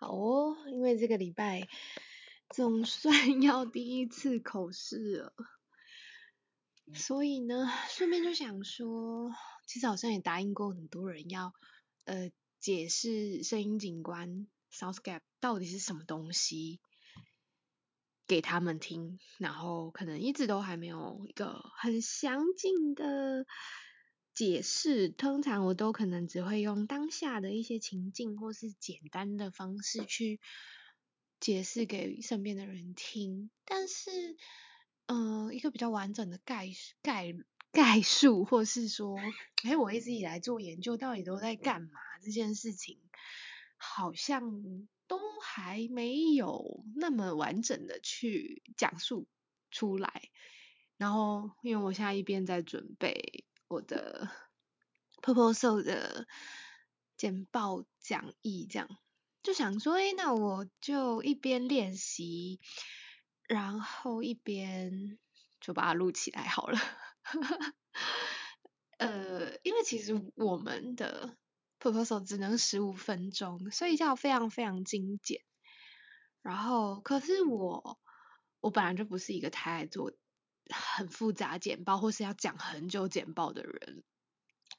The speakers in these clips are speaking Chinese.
好哦，因为这个礼拜总算 要第一次口试了，所以呢，顺便就想说，其实好像也答应过很多人要呃解释声音景观 Soundscape 到底是什么东西给他们听，然后可能一直都还没有一个很详尽的。解释通常我都可能只会用当下的一些情境或是简单的方式去解释给身边的人听，但是，嗯，一个比较完整的概概概述，或是说，哎，我一直以来做研究到底都在干嘛这件事情，好像都还没有那么完整的去讲述出来。然后，因为我现在一边在准备。我的 proposal 的简报讲义，这样就想说，哎，那我就一边练习，然后一边就把它录起来好了。呃，因为其实我们的 proposal 只能十五分钟，所以要非常非常精简。然后，可是我我本来就不是一个太爱做。很复杂简报，或是要讲很久简报的人，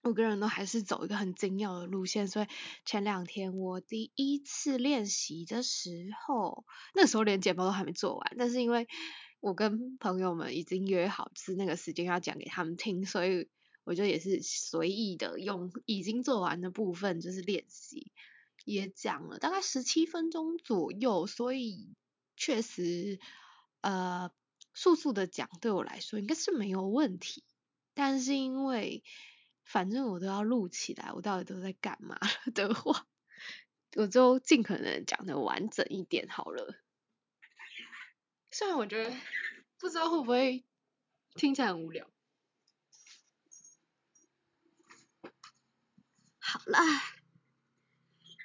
我个人都还是走一个很精要的路线。所以前两天我第一次练习的时候，那时候连简报都还没做完，但是因为我跟朋友们已经约好是那个时间要讲给他们听，所以我就也是随意的用已经做完的部分就是练习，也讲了大概十七分钟左右，所以确实呃。速速的讲对我来说应该是没有问题，但是因为反正我都要录起来，我到底都在干嘛的话，我就尽可能讲的完整一点好了。虽然我觉得不知道会不会听起来很无聊。好啦，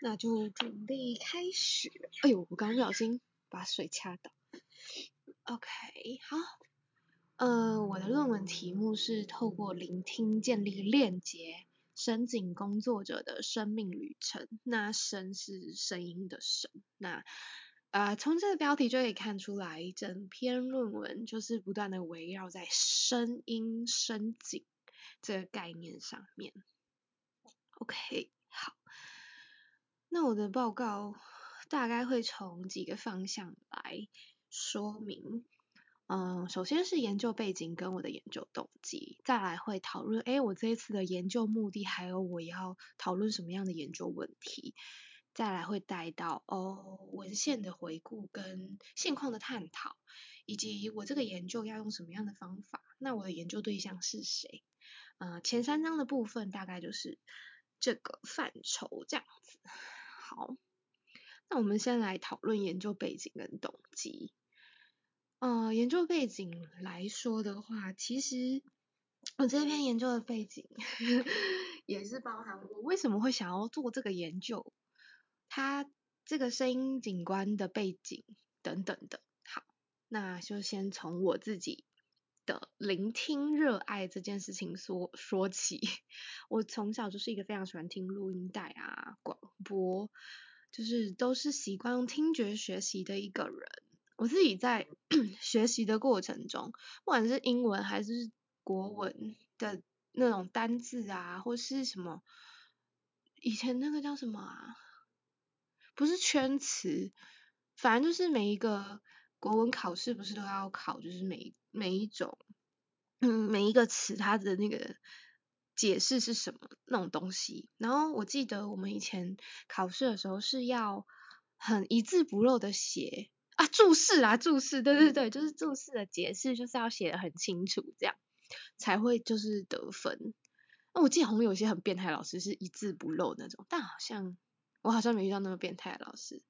那就准备开始。哎呦，我刚不小心把水掐到。OK，好，呃，我的论文题目是透过聆听建立链接，深井工作者的生命旅程。那声是声音的声，那呃，从这个标题就可以看出来，整篇论文就是不断的围绕在声音深井这个概念上面。OK，好，那我的报告大概会从几个方向来。说明，嗯，首先是研究背景跟我的研究动机，再来会讨论，哎，我这一次的研究目的，还有我要讨论什么样的研究问题，再来会带到哦文献的回顾跟现况的探讨，以及我这个研究要用什么样的方法，那我的研究对象是谁？呃，前三章的部分大概就是这个范畴这样子。好，那我们先来讨论研究背景跟动机。呃，研究背景来说的话，其实我这篇研究的背景 也是包含我为什么会想要做这个研究，它这个声音景观的背景等等的。好，那就先从我自己的聆听热爱这件事情说说起。我从小就是一个非常喜欢听录音带啊、广播，就是都是习惯用听觉学习的一个人。我自己在 学习的过程中，不管是英文还是国文的那种单字啊，或是什么，以前那个叫什么啊？不是圈词，反正就是每一个国文考试不是都要考，就是每每一种，嗯，每一个词它的那个解释是什么那种东西。然后我记得我们以前考试的时候是要很一字不漏的写。啊，注释啊，注释，对对对，就是注释的解释，就是要写的很清楚，这样才会就是得分。那我记得好像有些很变态老师是一字不漏那种，但好像我好像没遇到那么变态的老师。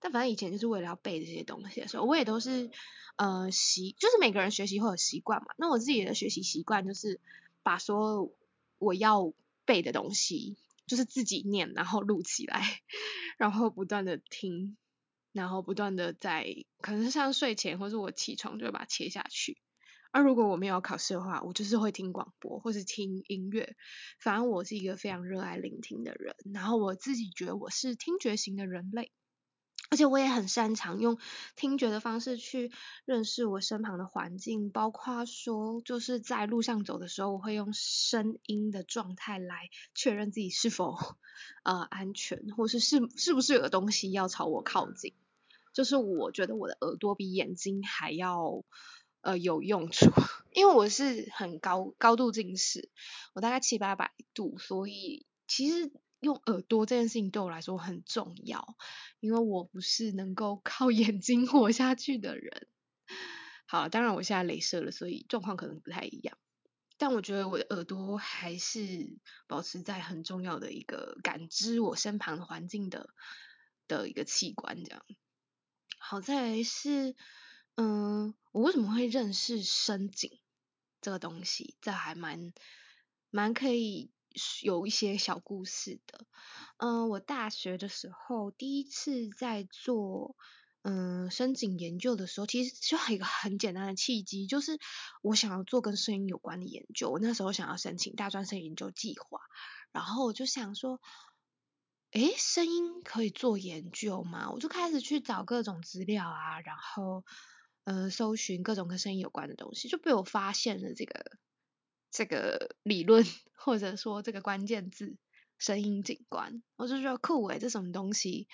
但反正以前就是为了要背这些东西的时候，我也都是呃习，就是每个人学习会有习惯嘛。那我自己的学习习惯就是把所有我要背的东西，就是自己念，然后录起来，然后不断的听。然后不断的在，可能像睡前或是我起床就会把它切下去。而如果我没有考试的话，我就是会听广播或是听音乐。反正我是一个非常热爱聆听的人。然后我自己觉得我是听觉型的人类。而且我也很擅长用听觉的方式去认识我身旁的环境，包括说就是在路上走的时候，我会用声音的状态来确认自己是否呃安全，或是是是不是有东西要朝我靠近。就是我觉得我的耳朵比眼睛还要呃有用处，因为我是很高高度近视，我大概七八百度，所以其实。用耳朵这件事情对我来说很重要，因为我不是能够靠 眼睛活下去的人。好，当然我现在镭射了，所以状况可能不太一样。但我觉得我的耳朵还是保持在很重要的一个感知我身旁环境的的一个器官，这样。好在是，嗯，我为什么会认识深井这个东西？这还蛮蛮可以。有一些小故事的，嗯，我大学的时候第一次在做嗯深井研究的时候，其实就有一个很简单的契机，就是我想要做跟声音有关的研究。我那时候想要申请大专生研究计划，然后我就想说，诶，声音可以做研究吗？我就开始去找各种资料啊，然后呃搜寻各种跟声音有关的东西，就被我发现了这个。这个理论或者说这个关键字声音景观，我就觉得酷诶，这什么东西？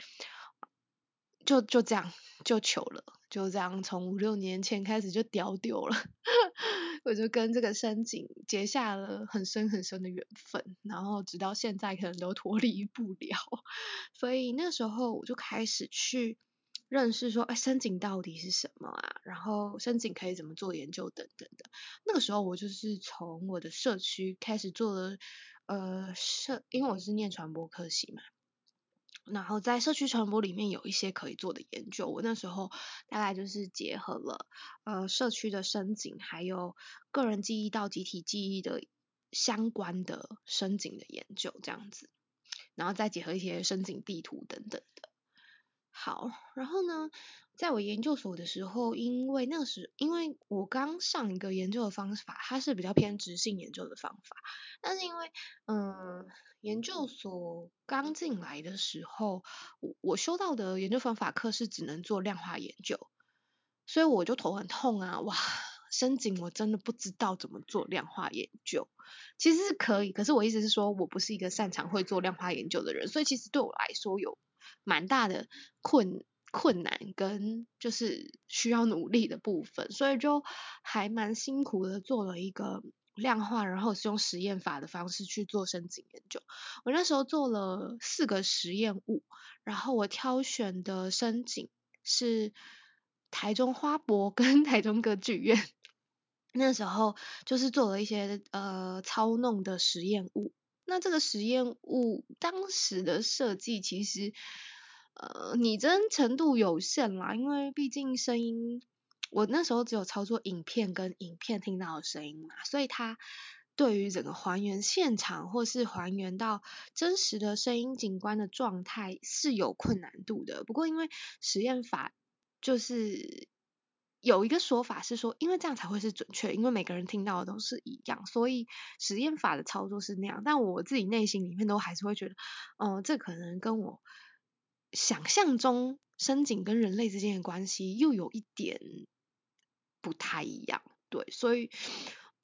就就这样就求了，就这样从五六年前开始就屌丢了，我就跟这个深井结下了很深很深的缘分，然后直到现在可能都脱离不了，所以那时候我就开始去。认识说，哎，深井到底是什么啊？然后深井可以怎么做研究等等的。那个时候我就是从我的社区开始做了，呃，社，因为我是念传播科系嘛，然后在社区传播里面有一些可以做的研究。我那时候大概就是结合了，呃，社区的深井，还有个人记忆到集体记忆的相关的深井的研究这样子，然后再结合一些深井地图等等的。好，然后呢，在我研究所的时候，因为那时，因为我刚上一个研究的方法，它是比较偏执性研究的方法，但是因为，嗯，研究所刚进来的时候，我我修到的研究方法课是只能做量化研究，所以我就头很痛啊，哇，深井我真的不知道怎么做量化研究，其实是可以，可是我意思是说，我不是一个擅长会做量化研究的人，所以其实对我来说有。蛮大的困困难跟就是需要努力的部分，所以就还蛮辛苦的做了一个量化，然后是用实验法的方式去做深井研究。我那时候做了四个实验物，然后我挑选的深井是台中花博跟 台中歌剧院。那时候就是做了一些呃操弄的实验物。那这个实验物当时的设计其实。呃，拟真程度有限啦，因为毕竟声音，我那时候只有操作影片跟影片听到的声音嘛，所以它对于整个还原现场或是还原到真实的声音景观的状态是有困难度的。不过因为实验法就是有一个说法是说，因为这样才会是准确，因为每个人听到的都是一样，所以实验法的操作是那样。但我自己内心里面都还是会觉得，嗯，这可能跟我。想象中深井跟人类之间的关系又有一点不太一样，对，所以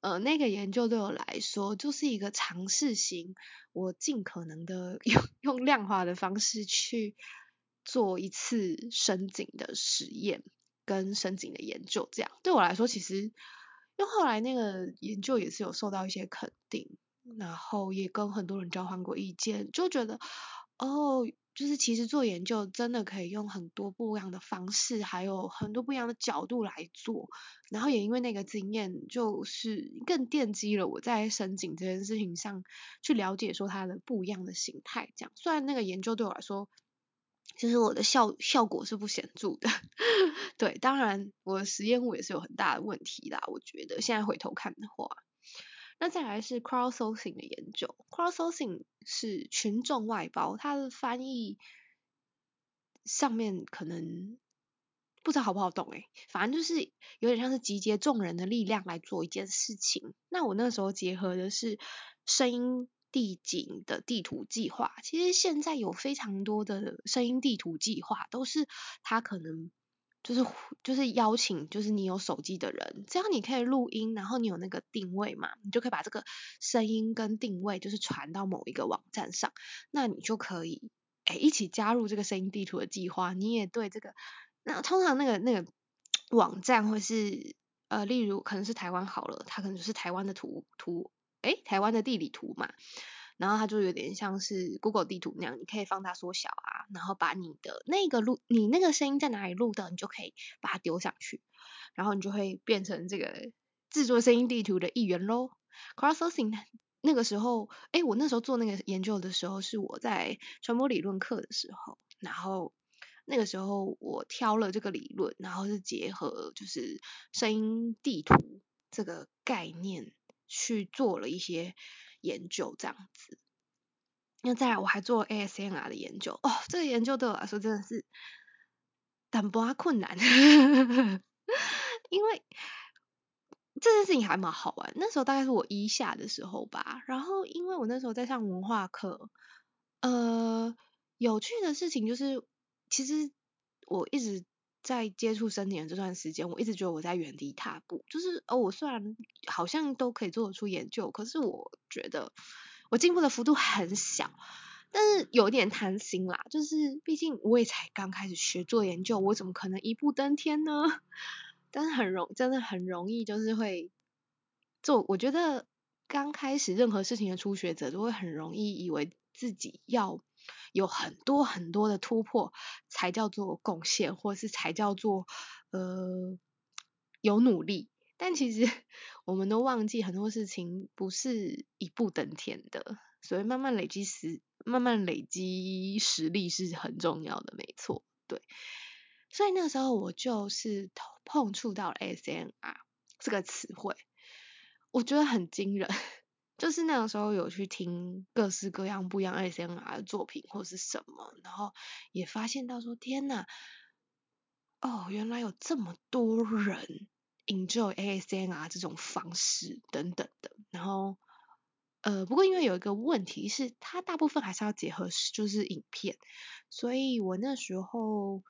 呃那个研究对我来说就是一个尝试型，我尽可能的 用用量化的方式去做一次深井的实验跟深井的研究，这样对我来说其实，因为后来那个研究也是有受到一些肯定，然后也跟很多人交换过意见，就觉得哦。就是其实做研究真的可以用很多不一样的方式，还有很多不一样的角度来做。然后也因为那个经验，就是更奠基了我在深井这件事情上去了解说它的不一样的形态。这样，虽然那个研究对我来说，就是我的效效果是不显著的。对，当然我的实验物也是有很大的问题啦。我觉得现在回头看的话。那再来是 crowdsourcing 的研究，crowdsourcing 是群众外包，它的翻译上面可能不知道好不好懂诶，反正就是有点像是集结众人的力量来做一件事情。那我那时候结合的是声音地景的地图计划。其实现在有非常多的声音地图计划，都是他可能就是就是邀请，就是你有手机的人，只要你可以录音，然后你有那个定位嘛，你就可以把这个声音跟定位就是传到某一个网站上，那你就可以哎一起加入这个声音地图的计划。你也对这个，那通常那个那个网站会是。呃，例如可能是台湾好了，它可能就是台湾的图图，诶，台湾的地理图嘛，然后它就有点像是 Google 地图那样，你可以放大缩小啊，然后把你的那个录，你那个声音在哪里录的，你就可以把它丢上去，然后你就会变成这个制作声音地图的一员喽。Crowdsourcing 那个时候，诶，我那时候做那个研究的时候，是我在传播理论课的时候，然后。那个时候我挑了这个理论，然后是结合就是声音地图这个概念去做了一些研究，这样子。那再来我还做 ASMR 的研究，哦，这个研究对我来说真的是很不困难，因为这件事情还蛮好玩。那时候大概是我一下的时候吧，然后因为我那时候在上文化课，呃，有趣的事情就是。其实我一直在接触森田这段时间，我一直觉得我在原地踏步。就是哦，我虽然好像都可以做得出研究，可是我觉得我进步的幅度很小，但是有点贪心啦。就是毕竟我也才刚开始学做研究，我怎么可能一步登天呢？但是很容，真的很容易，就是会做。我觉得刚开始任何事情的初学者都会很容易以为自己要。有很多很多的突破，才叫做贡献，或是才叫做呃有努力。但其实 我们都忘记很多事情不是一步登天的，所以慢慢累积实，慢慢累积实力是很重要的，没错。对，所以那时候我就是碰触到了 SNR 这个词汇，我觉得很惊人。就是那个时候有去听各式各样不一样 ASMR 的作品或是什么，然后也发现到说天呐，哦，原来有这么多人 enjoy ASMR 这种方式等等的。然后呃，不过因为有一个问题是，它大部分还是要结合就是影片，所以我那时候。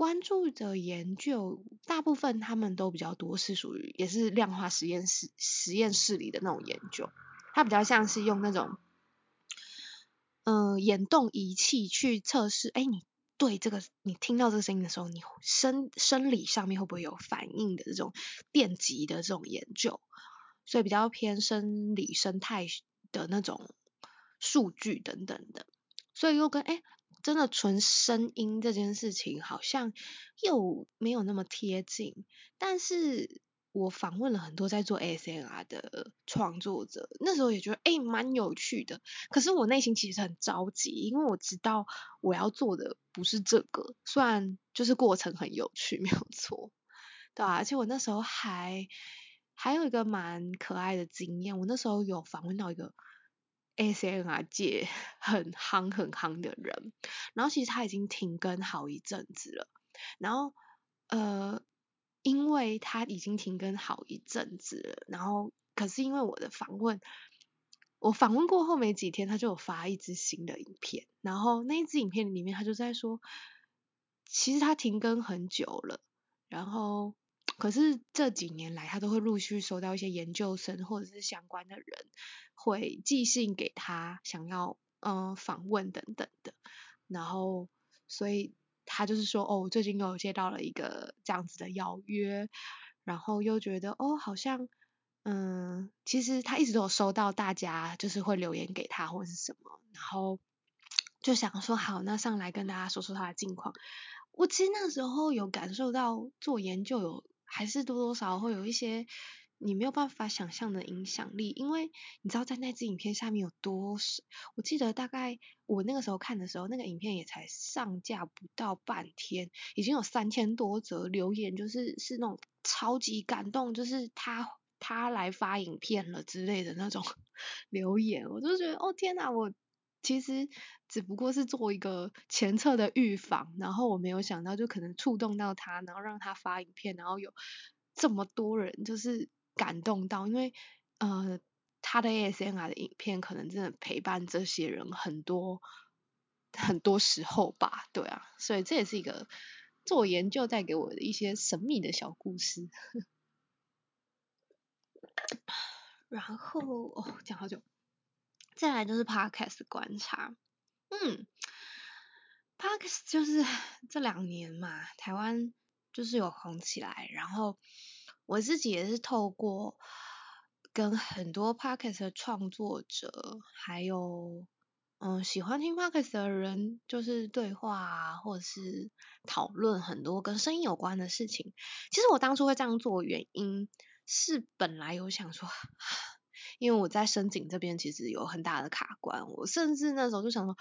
关注的研究，大部分他们都比较多是属于也是量化实验室实验室里的那种研究，它比较像是用那种，嗯，眼动仪器去测试，哎，你对这个你听到这个声音的时候，你生生理上面会不会有反应的这种电极的这种研究，所以比较偏生理生态的那种数据等等的，所以又跟哎。真的纯声音这件事情好像又没有那么贴近，但是我访问了很多在做 ASMR 的创作者，那时候也觉得哎蛮有趣的。可是我内心其实很着急，因为我知道我要做的不是这个，虽然就是过程很有趣，没有错，对啊，而且我那时候还还有一个蛮可爱的经验，我那时候有访问到一个。ASMR 界 很夯很夯的人，然后其实他已经停更好一阵子了，然后呃，因为他已经停更好一阵子了，然后可是因为我的访问，我访问过后没几天，他就有发一支新的影片，然后那一支影片里面他就在说，其实他停更很久了，然后。可是这几年来，他都会陆续收到一些研究生或者是相关的人会寄信给他，想要嗯访问等等的。然后，所以他就是说，哦，最近又接到了一个这样子的邀约，然后又觉得，哦，好像嗯，其实他一直都有收到大家就是会留言给他或者是什么，然后就想说，好，那上来跟大家说说他的近况。我其实那时候有感受到做研究有。还是多多少少会有一些你没有办法想象的影响力，因为你知道在那支影片下面有多少？我记得大概我那个时候看的时候，那个影片也才上架不到半天，已经有三千多则留言，就是是那种超级感动，就是他他来发影片了之类的那种 留言，我就觉得哦天哪，我。其实只不过是做一个前测的预防，然后我没有想到就可能触动到他，然后让他发影片，然后有这么多人就是感动到，因为呃他的 ASMR 的影片可能真的陪伴这些人很多很多时候吧，对啊，所以这也是一个做研究带给我的一些神秘的小故事。然后哦，讲好久，再来就是 Podcast 观察，嗯，Podcast 就是 这两年嘛，台湾就是有红起来，然后我自己也是透过。跟很多 podcast 的创作者，还有嗯喜欢听 podcast 的人，就是对话啊，或者是讨论很多跟声音有关的事情。其实我当初会这样做，原因是本来有想说，因为我在申请这边其实有很大的卡关，我甚至那时候就想说，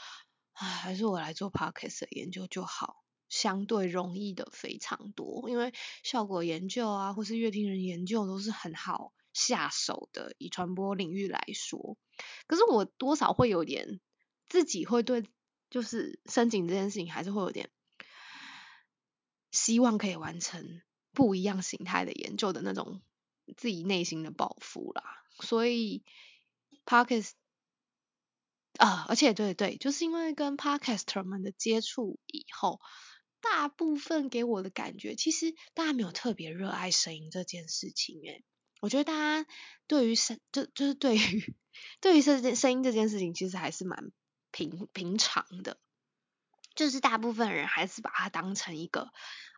唉，还是我来做 podcast 的研究就好，相对容易的非常多，因为效果研究啊，或是乐听人研究都是很好。下手的以传播领域来说，可是我多少会有点自己会对，就是申请这件事情还是会有点希望可以完成不一样形态的研究的那种自己内心的抱负啦。所以 podcast 啊，而且对对，就是因为跟 podcaster 们的接触以后，大部分给我的感觉，其实大家没有特别热爱声音这件事情诶。我觉得大家对于声就就是对于对于声声音这件事情，其实还是蛮平平常的，就是大部分人还是把它当成一个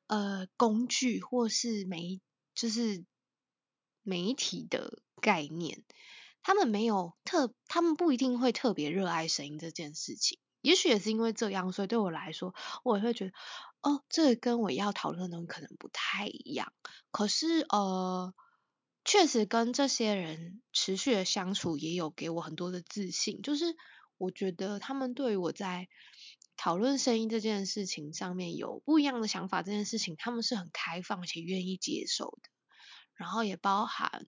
呃工具或是媒就是媒体的概念，他们没有特他们不一定会特别热爱声音这件事情，也许也是因为这样，所以对我来说，我也会觉得哦，这跟我要讨论的东西可能不太一样，可是呃。确实跟这些人持续的相处，也有给我很多的自信。就是我觉得他们对于我在讨论声音这件事情上面有不一样的想法，这件事情他们是很开放且愿意接受的。然后也包含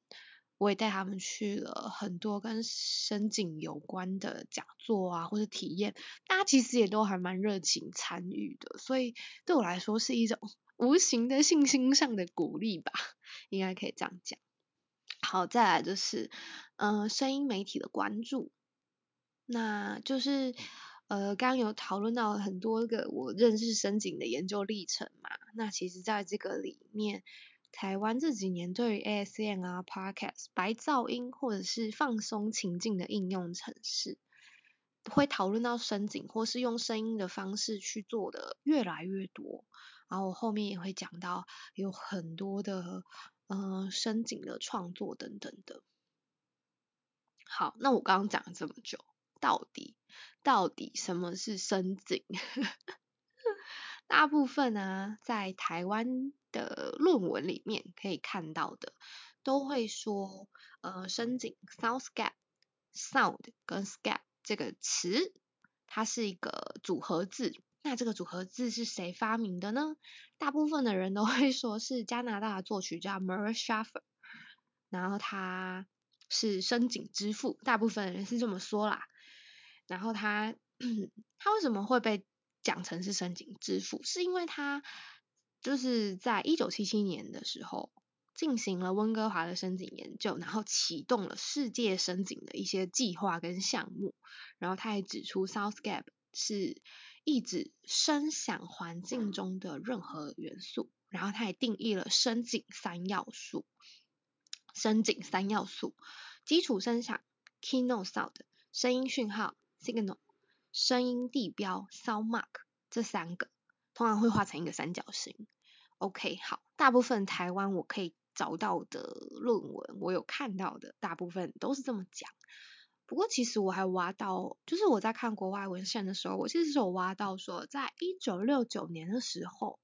我也带他们去了很多跟声景有关的讲座啊，或者体验，大家其实也都还蛮热情参与的。所以对我来说是一种 无形的信心上的鼓励吧，应该可以这样讲。好，再来就是，嗯，声音媒体的关注，那就是，呃，刚刚有讨论到很多个我认识深井的研究历程嘛，那其实在这个里面，台湾这几年对于 ASM 啊、Podcast、白噪音或者是放松情境的应用程式，会讨论到深井或是用声音的方式去做的越来越多，然后我后面也会讲到有很多的。嗯，深井的创作等等的。好，那我刚刚讲了这么久，到底到底什么是深井？大部分呢，在台湾的论文里面可以看到的，都会说，呃，深井 （soundscape），sound 跟 scape 这个词，它是一个组合字。那这个组合字是谁发明的呢？大部分的人都会说是加拿大的作曲家 Murray Schafer，然后他是深井之父，大部分人是这么说啦。然后他 他为什么会被讲成是深井之父？是因为他就是在一九七七年的时候进行了温哥华的深井研究，然后启动了世界深井的一些计划跟项目。然后他也指出 Soundscape 是。意指声响环境中的任何元素，然后他也定义了声景三要素。声景三要素：基础声响 （keynote sound）、声音讯号 （signal）、声音地标 （sound mark） 这三个，通常会画成一个三角形。OK，好，大部分台湾我可以找到的论文，我有看到的，大部分都是这么讲。不过其实我还挖到，就是我在看国外文献的时候，我其实是有挖到说，在一九六九年的时候，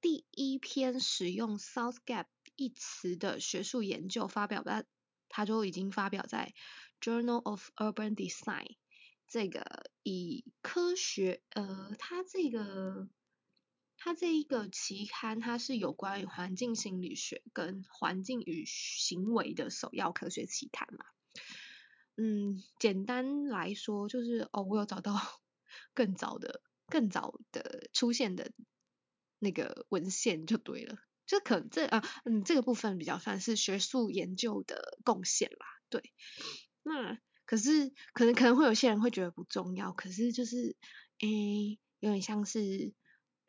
第一篇使用 South Gap 一词的学术研究发表在，它就已经发表在《Journal of Urban Design》这个以科学，呃，它这个它这一个期刊，它是有关于环境心理学跟环境与行为的首要科学期刊嘛。嗯，简单来说就是哦，我有找到 更早的、更早的出现的那个文献就对了，就可这啊嗯这个部分比较算是学术研究的贡献啦，对。那可是可能可能会有些人会觉得不重要，可是就是诶有点像是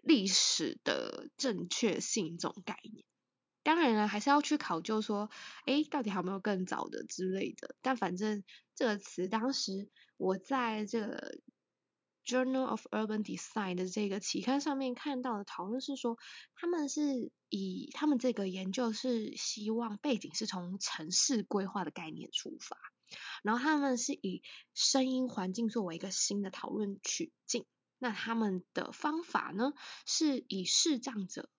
历史的正确性这种概念。当然了，还是要去考究说，诶到底还有没有更早的之类的。但反正这个词当时我在这个 Journal of Urban Design 的这个期刊上面看到的讨论是说，他们是以他们这个研究是希望背景是从城市规划的概念出发。然后他们是以声音环境作为一个新的讨论取径，那他们的方法呢，是以视障者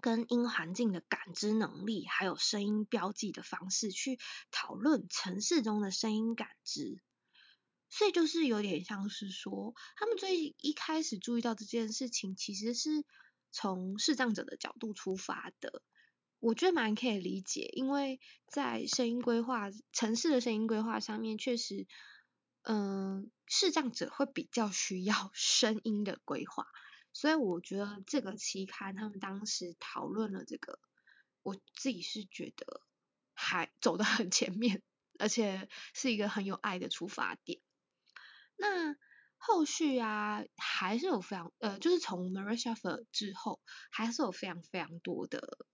跟音环境的感知能力，还有声音标记的方式去讨论城市中的声音感知。所以就是有点像是说，他们最一开始注意到这件事情，其实是从视障者的角度出发的。我觉得蛮可以理解，因为在声音规划、城市的声音规划上面，确实，嗯，视障者会比较需要 声音的规划，所以我觉得这个期刊他们当时讨论了这个，我自己是觉得还走得很前面，而且是一个很有爱的出发点。那后续啊，还是有非常，呃，就是从 Marisha f e r 之后，还是有非常非常多的。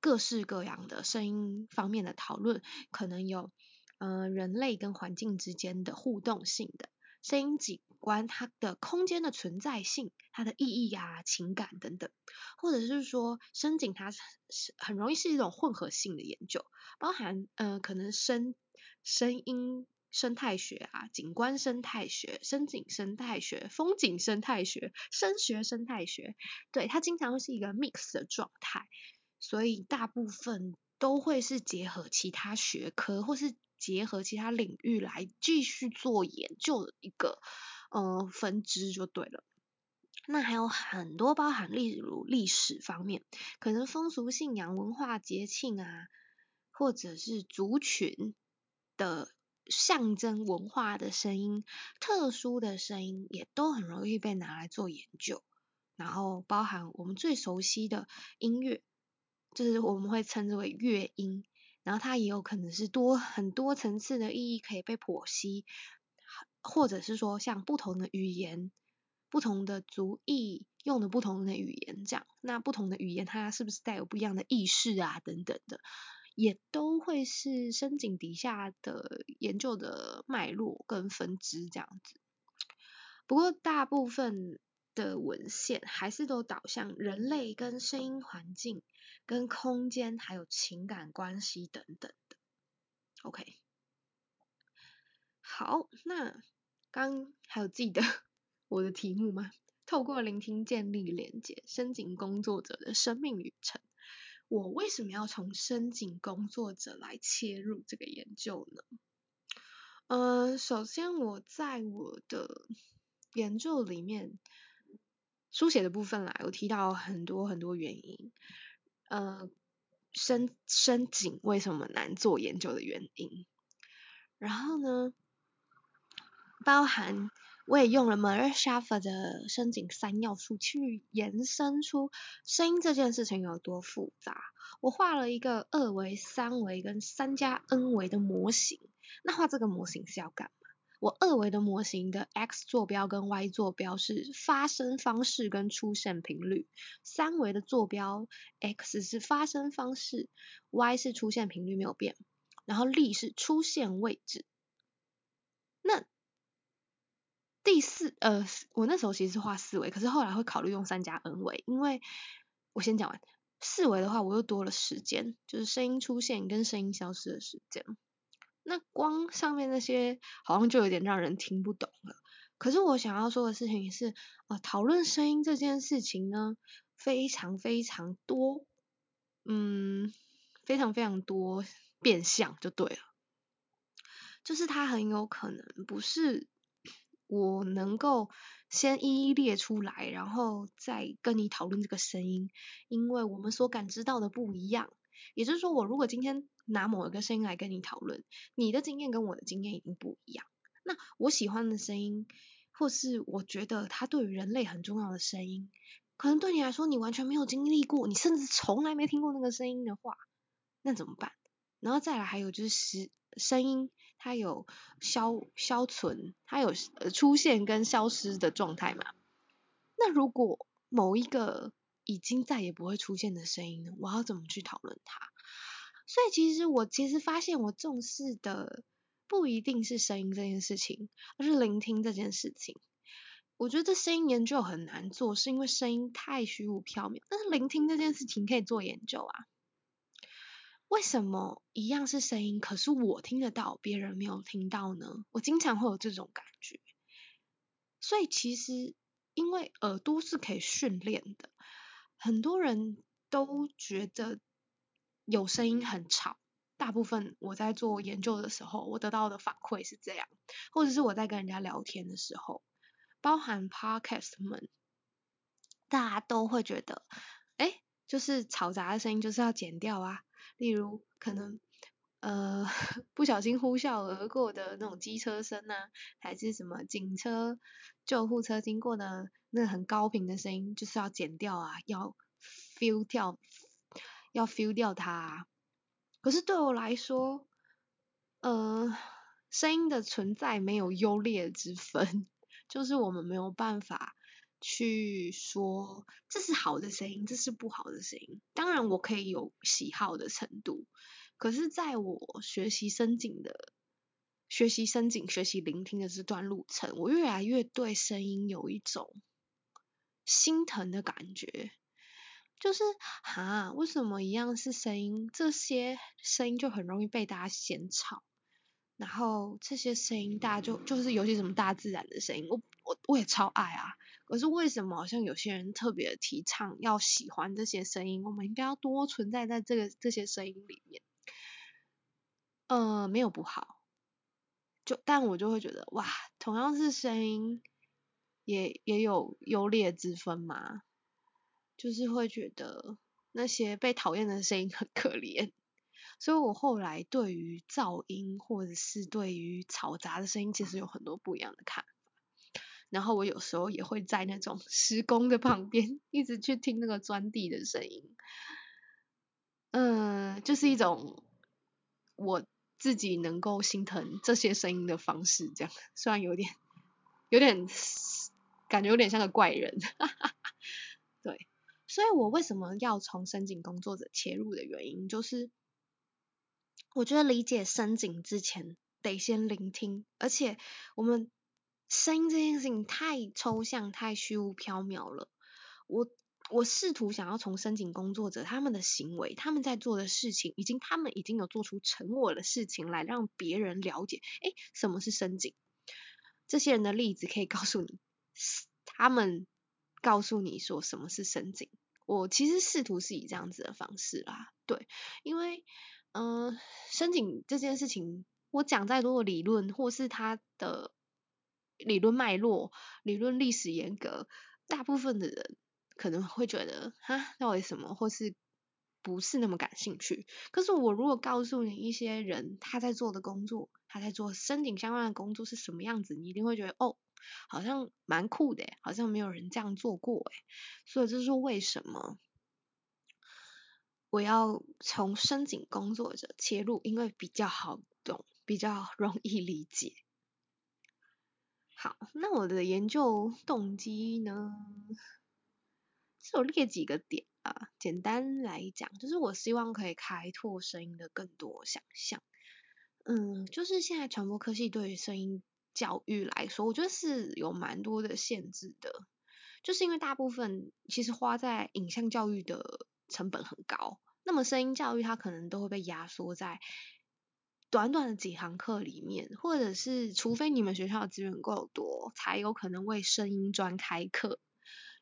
各式各样的声音方面的讨论，可能有，呃，人类跟环境之间的互动性的声音景观，它的空间的存在性，它的意义啊、情感等等，或者是说声景它是很容易是一种混合性的研究，包含呃可能声声音生态学啊、景观生态学、声景生态学、风景生态学、声学生态学，对它经常会是一个 mix 的状态。所以大部分都会是结合其他学科，或是结合其他领域来继续做研究的一个呃分支就对了。那还有很多包含例如历史方面，可能风俗信仰、文化节庆啊，或者是族群的象征文化的声音、特殊的声音，也都很容易被拿来做研究。然后包含我们最熟悉的音乐。就是我们会称之为乐音，然后它也有可能是多很多层次的意义可以被剖析，或者是说像不同的语言、不同的族裔用的不同的语言这样，那不同的语言它是不是带有不一样的意识啊等等的，也都会是深井底下的研究的脉络跟分支这样子。不过大部分。的文献还是都导向人类跟声音环境、跟空间还有情感关系等等的。OK，好，那刚还有记得 我的题目吗？透过聆听建立连接，深井工作者的生命旅程。我为什么要从深井工作者来切入这个研究呢？呃，首先我在我的研究里面。书写的部分啦，有提到很多很多原因，呃，深深井为什么难做研究的原因，然后呢，包含我也用了 Marshaffa 的深井三要素去延伸出声音这件事情有多复杂。我画了一个二维、三维跟三加 n 维的模型，那画这个模型是要干嘛？我二维的模型的 x 坐标跟 y 坐标是发生方式跟出现频率，三维的坐标 x 是发生方式，y 是出现频率没有变，然后力是出现位置。那第四呃，我那时候其实是画四维，可是后来会考虑用三加 n 维，因为我先讲完四维的话，我又多了时间，就是声音出现跟声音消失的时间。那光上面那些好像就有点让人听不懂了。可是我想要说的事情是，啊，讨论声音这件事情呢，非常非常多，嗯，非常非常多变相就对了。就是它很有可能不是我能够先一一列出来，然后再跟你讨论这个声音，因为我们所感知到的不一样。也就是说，我如果今天拿某一个声音来跟你讨论，你的经验跟我的经验已经不一样。那我喜欢的声音，或是我觉得它对于人类很重要的声音，可能对你来说你完全没有经历过，你甚至从来没听过那个声音的话，那怎么办？然后再来还有就是声声音它有消消存，它有呃出现跟消失的状态嘛？那如果某一个已经再也不会出现的声音呢？我要怎么去讨论它？所以其实我其实发现我重视的不一定是声音这件事情，而是聆听这件事情。我觉得这声音研究很难做，是因为声音太虚无缥缈。但是聆听这件事情可以做研究啊。为什么一样是声音，可是我听得到，别人没有听到呢？我经常会有这种感觉。所以其实因为耳朵是可以训练的，很多人都觉得。有声音很吵，大部分我在做研究的时候，我得到的反馈是这样，或者是我在跟人家聊天的时候，包含 podcast 们，大家都会觉得，哎，就是嘈杂的声音就是要剪掉啊，例如可能呃 不小心呼啸而过的那种机车声啊，还是什么警车、救护车经过的那很高频的声音，就是要剪掉啊，要 feel 掉。要 feel 掉它，可是对我来说，呃，声音的存在没有优劣之分，就是我们没有办法去说这是好的声音，这是不好的声音。当然，我可以有喜好的程度，可是在我学习深井的、学习深井、学习聆听的这段路程，我越来越对声音有一种心疼的感觉。就是哈，为什么一样是声音，这些声音就很容易被大家嫌吵，然后这些声音大家就就是尤其什么大自然的声音，我我我也超爱啊。可是为什么好像有些人特别提倡要喜欢这些声音？我们应该要多存在在这个这些声音里面。呃，没有不好，就但我就会觉得哇，同样是声音，也也有优劣之分嘛。就是会觉得那些被讨厌的声音很可怜，所以我后来对于噪音或者是对于嘈杂的声音，其实有很多不一样的看法。然后我有时候也会在那种 施工的旁边，一直去听那个钻地的声音。嗯，就是一种我自己能够心疼这些声音的方式，这样虽然有点有点感觉有点像个怪人，对。所以我为什么要从深井工作者切入的原因，就是我觉得理解深井之前，得先聆听，而且我们声音这件事情太抽象、太虚无缥缈了。我我试图想要从深井工作者他们的行为、他们在做的事情，已经他们已经有做出成我的事情来让别人了解，哎，什么是深井？这些人的例子可以告诉你，他们。告诉你说什么是深井，我其实试图是以这样子的方式啦，对，因为嗯，深井这件事情，我讲再多的理论或是它的理论脉络、理论历史严格，大部分的人可能会觉得哈，到底什么，或是不是那么感兴趣。可是我如果告诉你一些人他在做的工作，他在做深井相关的工作是什么样子，你一定会觉得哦。好像蛮酷的，好像没有人这样做过诶，所以这是为什么我要从深井工作者切入，因为比较好懂，比较容易理解。好，那我的研究动机呢，是有列几个点啊，简单来讲，就是我希望可以开拓声音的更多想象。嗯，就是现在传播科技对于声音。教育来说，我觉得是有蛮多的限制的，就是因为大部分其实花在影像教育的成本很高，那么声音教育它可能都会被压缩在短短的几堂课里面，或者是除非你们学校的资源够多，才有可能为声音专开课，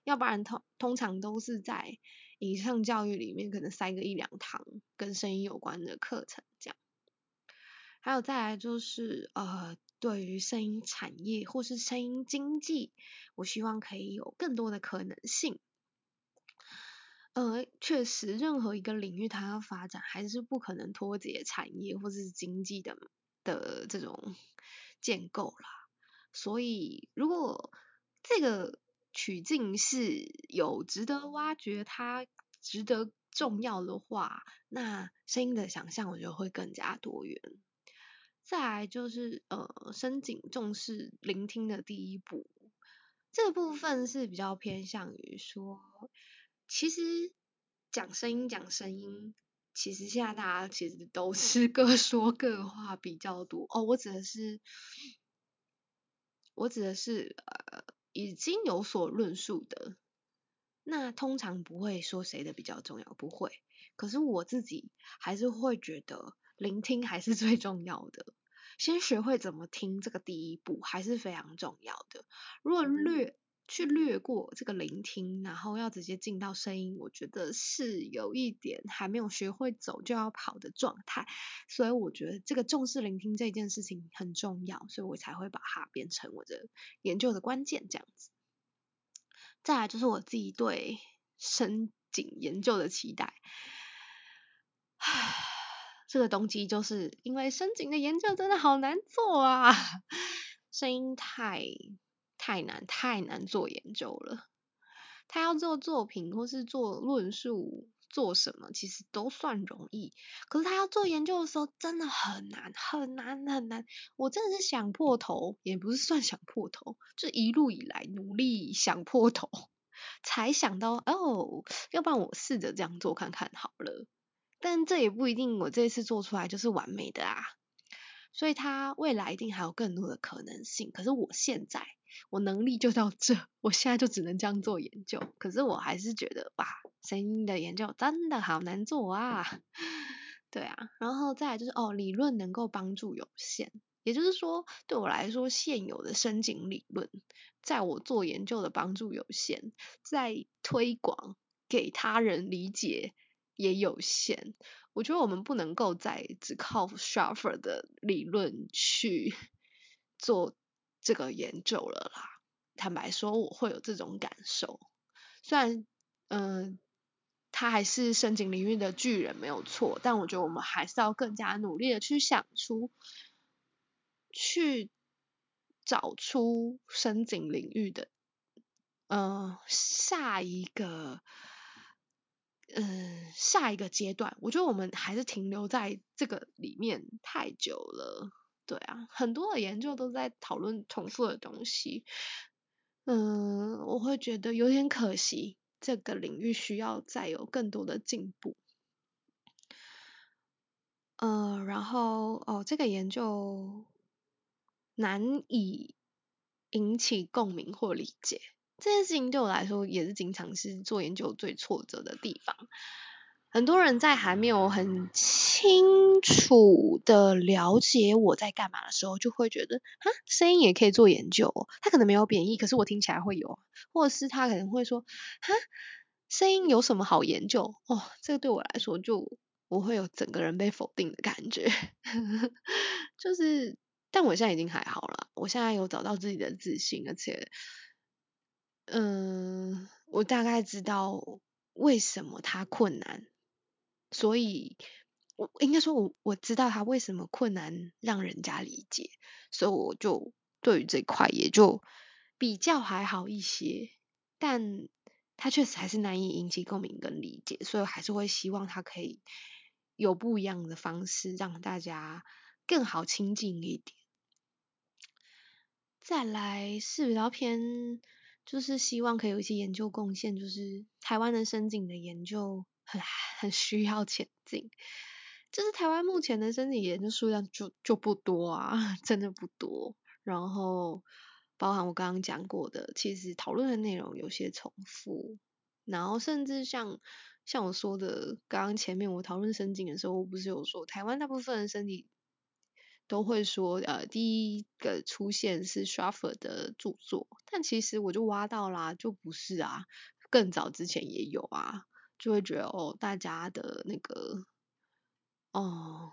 要不然通通常都是在影像教育里面可能塞个一两堂跟声音有关的课程这样，还有再来就是呃。对于声音产业或是声音经济，我希望可以有更多的可能性。呃，确实，任何一个领域它要发展，还是不可能脱节产业或是经济的的这种建构啦。所以，如果这个曲径是有值得挖掘、它值得重要的话，那声音的想象，我觉得会更加多元。再来就是呃，深井重视聆听的第一步，这部分是比较偏向于说，其实讲声音讲声音，其实现在大家其实都是各说各话比较多哦。我指的是，我指的是呃，已经有所论述的，那通常不会说谁的比较重要，不会。可是我自己还是会觉得。聆听还是最重要的，先学会怎么听这个第一步还是非常重要的。如果略去略过这个聆听，然后要直接进到声音，我觉得是有一点还没有学会走就要跑的状态。所以我觉得这个重视聆听这件事情很重要，所以我才会把它变成我的研究的关键这样子。再来就是我自己对深井研究的期待。唉。这个动机就是因为深井的研究真的好难做啊，声音太太难太难做研究了。他要做作品或是做论述做什么，其实都算容易。可是他要做研究的时候，真的很难很难很难。我真的是想破头，也不是算想破头，就一路以来努力想破头，才想到哦，要不然我试着这样做看看好了。但这也不一定，我这次做出来就是完美的啊，所以它未来一定还有更多的可能性。可是我现在我能力就到这，我现在就只能这样做研究。可是我还是觉得哇，声音的研究真的好难做啊。对啊，然后再来就是哦，理论能够帮助有限，也就是说对我来说，现有的深井理论，在我做研究的帮助有限，在推广给他人理解。也有限，我觉得我们不能够再只靠 Shaffer 的理论去 做这个研究了啦。坦白说，我会有这种感受。虽然，嗯，他还是深井领域的巨人没有错，但我觉得我们还是要更加努力的去想出，去找出深井领域的，嗯，下一个。嗯，下一个阶段，我觉得我们还是停留在这个里面太久了。对啊，很多的研究都在讨论重复的东西。嗯，我会觉得有点可惜，这个领域需要再有更多的进步。嗯，然后哦，这个研究难以引起共鸣或理解。这件事情对我来说也是经常是做研究最挫折的地方。很多人在还没有很清楚的了解我在干嘛的时候，就会觉得，哈，声音也可以做研究。他可能没有贬义，可是我听起来会有，或者是他可能会说，哈，声音有什么好研究？哦，这个对我来说就我会有整个人被否定的感觉。就是，但我现在已经还好了，我现在有找到自己的自信，而且。嗯，我大概知道为什么它困难，所以我应该说，我我知道它为什么困难让人家理解，所以我就对于这块也就比较还好一些，但它确实还是难以引起共鸣跟理解，所以还是会希望它可以有不一样的方式让大家更好亲近一点。再来是比较偏。就是希望可以有一些研究贡献，就是台湾的深井的研究很 很需要前进。就是台湾目前的深井研究数量就就不多啊，真的不多。然后包含我刚刚讲过的，其实讨论的内容有些重复。然后甚至像像我说的，刚刚前面我讨论深井的时候，我不是有说台湾大部分的深井。都会说，呃，第一个出现是 Schaffer 的著作，但其实我就挖到啦，就不是啊，更早之前也有啊，就会觉得哦，大家的那个，哦，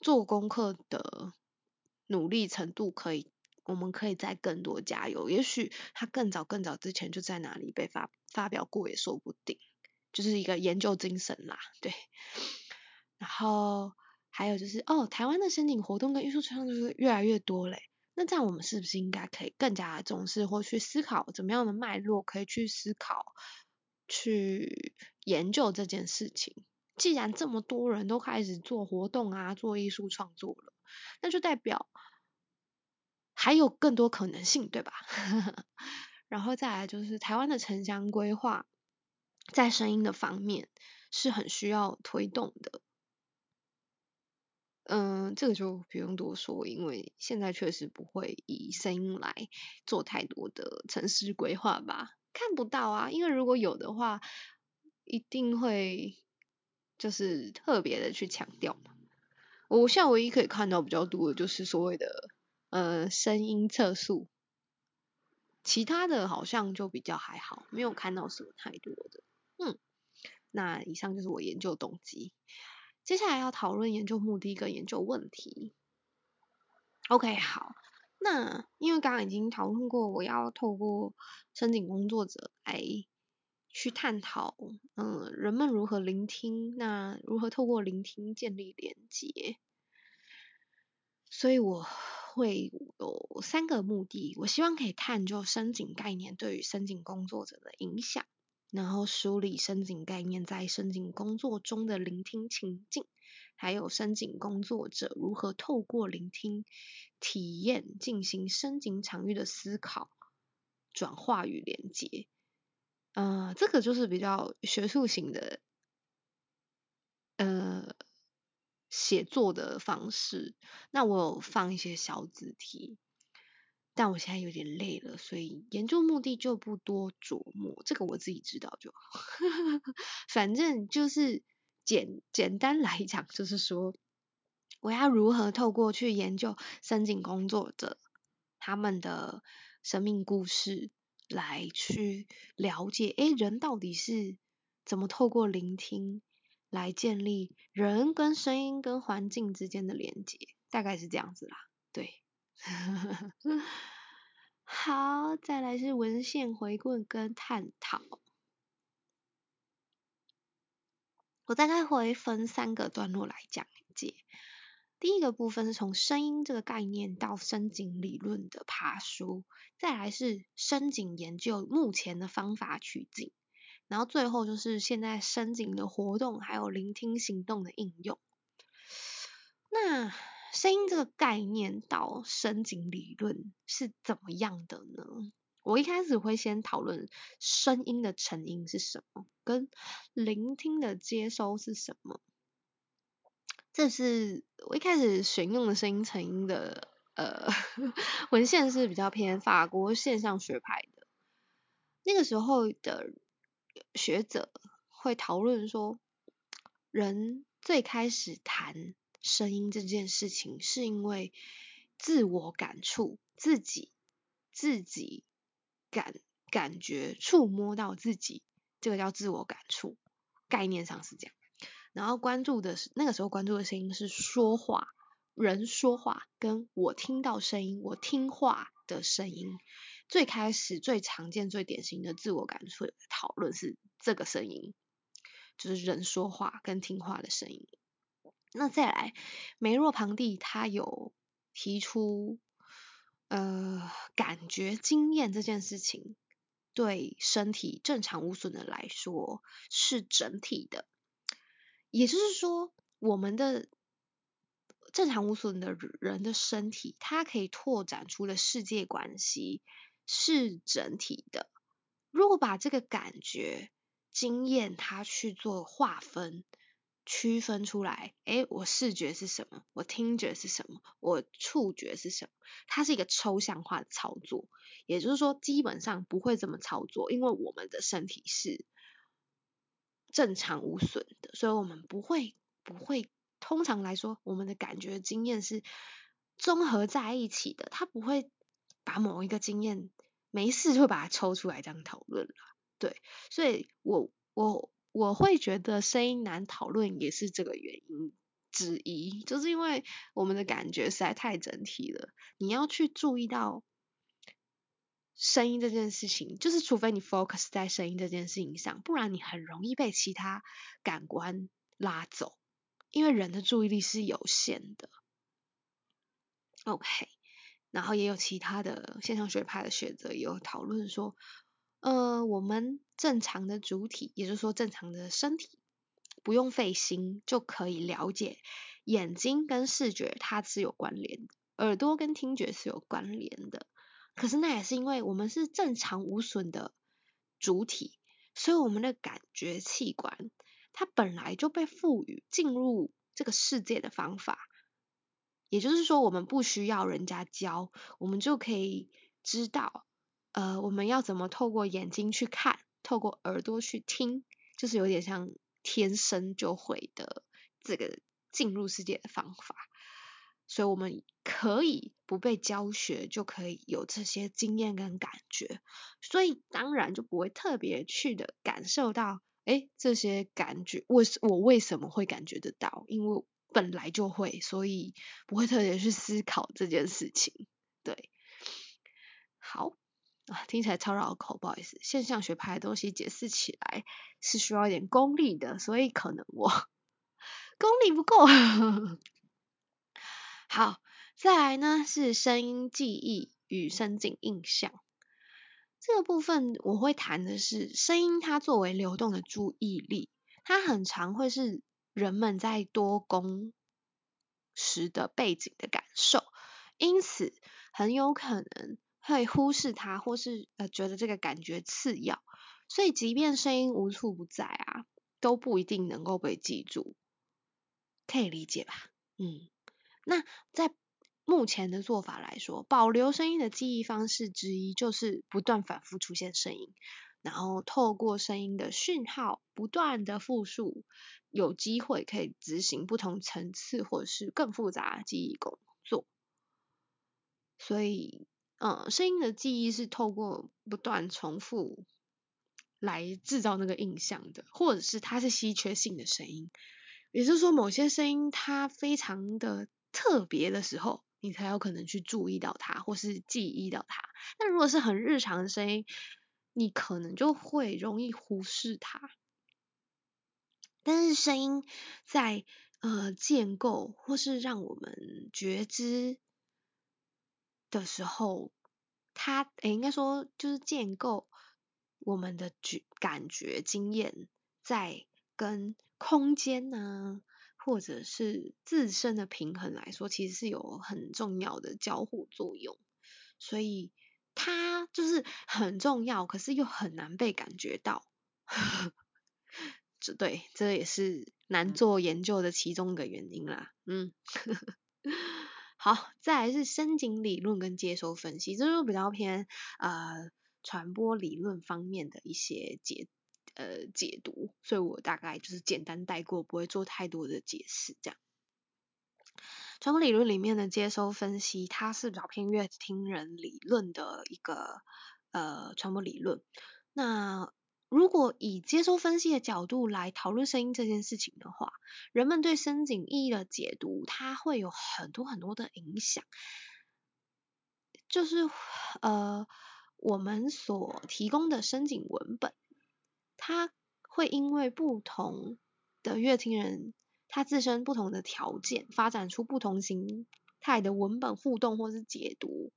做功课的努力程度可以，我们可以再更多加油，也许他更早更早之前就在哪里被发发表过也说不定，就是一个研究精神啦，对，然后。还有就是，哦，台湾的申请活动跟艺术创作就是越来越多嘞。那这样我们是不是应该可以更加重视或去思考怎么样的脉络可以去思考、去研究这件事情？既然这么多人都开始做活动啊，做艺术创作了，那就代表还有更多可能性，对吧？然后再来就是台湾的城乡规划，在声音的方面是很需要推动的。嗯，这个就不用多说，因为现在确实不会以声音来做太多的城市规划吧，看不到啊。因为如果有的话，一定会就是特别的去强调嘛。我现在唯一可以看到比较多的就是所谓的呃声音测速，其他的好像就比较还好，没有看到什么太多的。嗯，那以上就是我研究动机。接下来要讨论研究目的跟研究问题。OK，好，那因为刚刚已经讨论过，我要透过申请工作者来去探讨，嗯，人们如何聆听，那如何透过聆听建立连接，所以我会有三个目的，我希望可以探究申请概念对于申请工作者的影响。然后梳理深井概念在深井工作中的聆听情境，还有深井工作者如何透过聆听体验进行深井场域的思考、转化与连接。呃，这个就是比较学术型的呃写作的方式。那我有放一些小字题。但我现在有点累了，所以研究目的就不多琢磨，这个我自己知道就好。反正就是简简单来讲，就是说我要如何透过去研究申请工作者他们的生命故事，来去了解，诶，人到底是怎么透过聆听来建立人跟声音跟环境之间的连接，大概是这样子啦，对。好，再来是文献回顾跟探讨。我大概会分三个段落来讲解。第一个部分是从声音这个概念到深井理论的爬书，再来是深井研究目前的方法取景，然后最后就是现在深井的活动还有聆听行动的应用。那声音这个概念到深井理论是怎么样的呢？我一开始会先讨论声音的成因是什么，跟聆听的接收是什么。这是我一开始选用的声音成因的呃 文献是比较偏法国现象学派的。那个时候的学者会讨论说，人最开始谈。声音这件事情，是因为自我感触，自己自己感感觉触摸到自己，这个叫自我感触，概念上是这样。然后关注的是那个时候关注的声音是说话，人说话，跟我听到声音，我听话的声音。最开始最常见、最典型的自我感触讨论是这个声音，就是人说话跟听话的声音。那再来，梅若庞蒂他有提出，呃，感觉经验这件事情，对身体正常无损的来说是整体的，也就是说，我们的正常无损的人的身体，它可以拓展出的世界关系是整体的。如果把这个感觉经验，它去做划分。区分出来，诶，我视觉是什么？我听觉是什么？我触觉是什么？它是一个抽象化的操作，也就是说，基本上不会这么操作，因为我们的身体是正常无损的，所以我们不会不会。通常来说，我们的感觉经验是综合在一起的，它不会把某一个经验没事就把它抽出来这样讨论了。对，所以我我。我会觉得声音难讨论，也是这个原因之一，就是因为我们的感觉实在太整体了。你要去注意到声音这件事情，就是除非你 focus 在声音这件事情上，不然你很容易被其他感官拉走，因为人的注意力是有限的。OK，然后也有其他的现象学派的学者有讨论说。呃，我们正常的主体，也就是说正常的身体，不用费心就可以了解，眼睛跟视觉它是有关联，耳朵跟听觉是有关联的。可是那也是因为我们是正常无损的主体，所以我们的感觉器官它本来就被赋予进入这个世界的方法。也就是说，我们不需要人家教，我们就可以知道，呃，我们要怎么透过眼睛去看，透过耳朵去听，就是有点像天生就会的这个进入世界的方法。所以我们可以不被教学，就可以有这些经验跟感觉，所以当然就不会特别去的感受到，哎，这些感觉，为我为什么会感觉得到？因为本来就会，所以不会特别去思考这件事情。对，好啊，听起来超绕口，不好意思。现象学派的东西解释起来是需要一点功力的，所以可能我功力不够。好，再来呢是声音记忆与声景印象这个部分，我会谈的是声音它作为流动的注意力，它很常会是。人们在多工时的背景的感受，因此很有可能会忽视它，或是呃觉得这个感觉次要，所以即便声音无处不在啊，都不一定能够被记住，可以理解吧？嗯，那在目前的做法来说，保留声音的记忆方式之一，就是不断反复出现声音。然后透过声音的讯号不断的复述，有机会可以执行不同层次或者是更复杂的记忆工作。所以，嗯，声音的记忆是透过不断重复来制造那个印象的，或者是它是稀缺性的声音，也就是说某些声音它非常的特别的时候，你才有可能去注意到它或是记忆到它。那如果是很日常的声音，你可能就会容易忽视它，但是声音在呃建构或是让我们觉知的时候，它诶应该说就是建构我们的觉感觉经验，在跟空间呢或者是自身的平衡来说，其实是有很重要的交互作用，所以。它就是很重要，可是又很难被感觉到，这对这也是难做研究的其中一个原因啦。嗯，好，再来是深井理论跟接收分析，这就比较偏呃传播理论方面的一些解呃解读，所以我大概就是简单带过，不会做太多的解释这样。传播理论里面的接收分析，它是比较偏乐听人理论的一个呃传播理论。那如果以接收分析的角度来讨论声音这件事情的话，人们对声景意义的解读，它会有很多很多的影响。就是呃我们所提供的声景文本，它会因为不同的乐听人。它自身不同的条件，发展出不同形态的文本互动或是解读。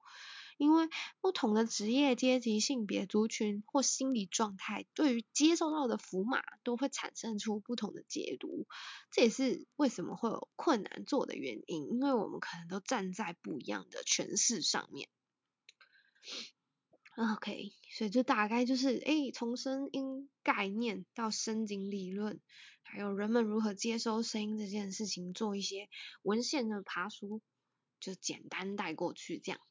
因为不同的职业、阶级、性别、族群或心理状态，对于接受到的符码都会产生出不同的解读。这也是为什么会有困难做的原因，因为我们可能都站在不一样的诠释上面。OK，所以就大概就是，哎，从声音概念到声景理论。还有人们如何接收声音这件事情，做一些文献的爬书，就简单带过去这样。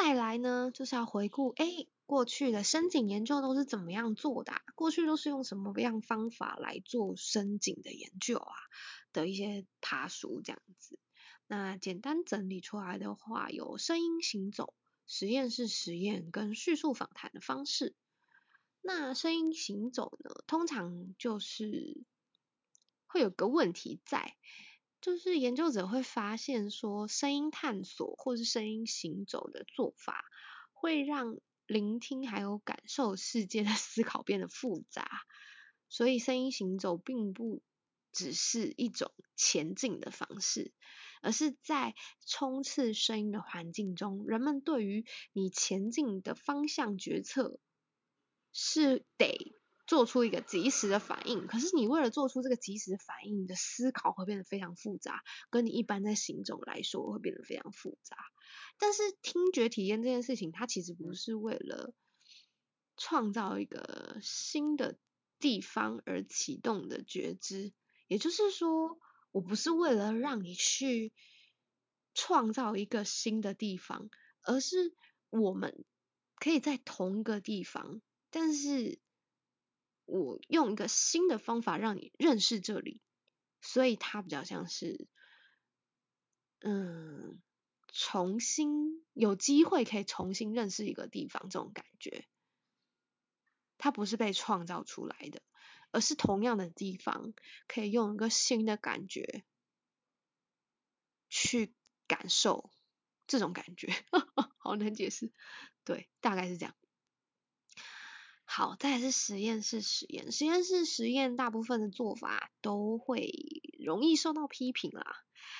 再来呢，就是要回顾，哎，过去的深井研究都是怎么样做的？过去都是用什么样方法来做深井的研究啊？的一些爬书这样子。那简单整理出来的话，有声音行走、实验室实验跟叙述访谈的方式。那声音行走呢？通常就是会有个问题在，就是研究者会发现说，声音探索或是声音行走的做法，会让聆听还有感受世界的思考变得复杂。所以，声音行走并不只是一种前进的方式，而是在冲刺声音的环境中，人们对于你前进的方向决策。是得做出一个及时的反应。可是你为了做出这个及时反应，你的思考会变得非常复杂，跟你一般在行走来说会变得非常复杂。但是听觉体验这件事情，它其实不是为了创造一个新的地方而启动的觉知，也就是说，我不是为了让你去创造一个新的地方，而是我们可以在同一个地方，但是我用一个新的方法让你认识这里，所以它比较像是，嗯，重新有机会可以重新认识一个地方这种感觉。它不是被创造出来的，而是同样的地方可以用一个新的感觉去感受这种感觉，好难解释。对，大概是这样。好，再是实验室实验。实验室实验大部分的做法都会容易受到批评啦。